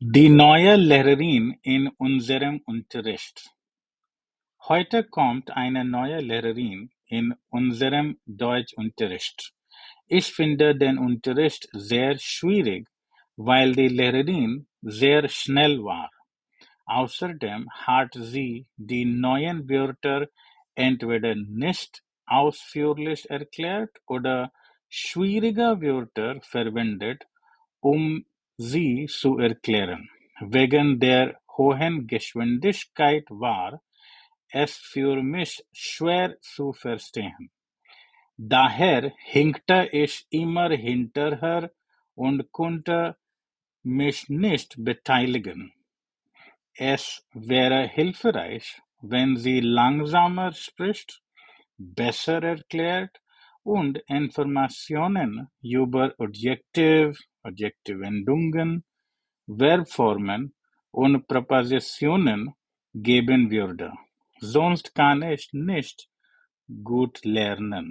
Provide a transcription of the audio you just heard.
Die neue Lehrerin in unserem Unterricht. Heute kommt eine neue Lehrerin in unserem Deutschunterricht. Ich finde den Unterricht sehr schwierig, weil die Lehrerin sehr schnell war. Außerdem hat sie die neuen Wörter entweder nicht ausführlich erklärt oder schwierige Wörter verwendet, um sie zu erklären. Wegen der hohen Geschwindigkeit war es für mich schwer zu verstehen. Daher hinkte ich immer hinterher und konnte mich nicht beteiligen. Es wäre hilfreich, wenn sie langsamer spricht, besser erklärt und Informationen über Adjektiv, Adjektivendungen, Verbformen und Präpositionen geben würde. Sonst kann ich nicht gut lernen.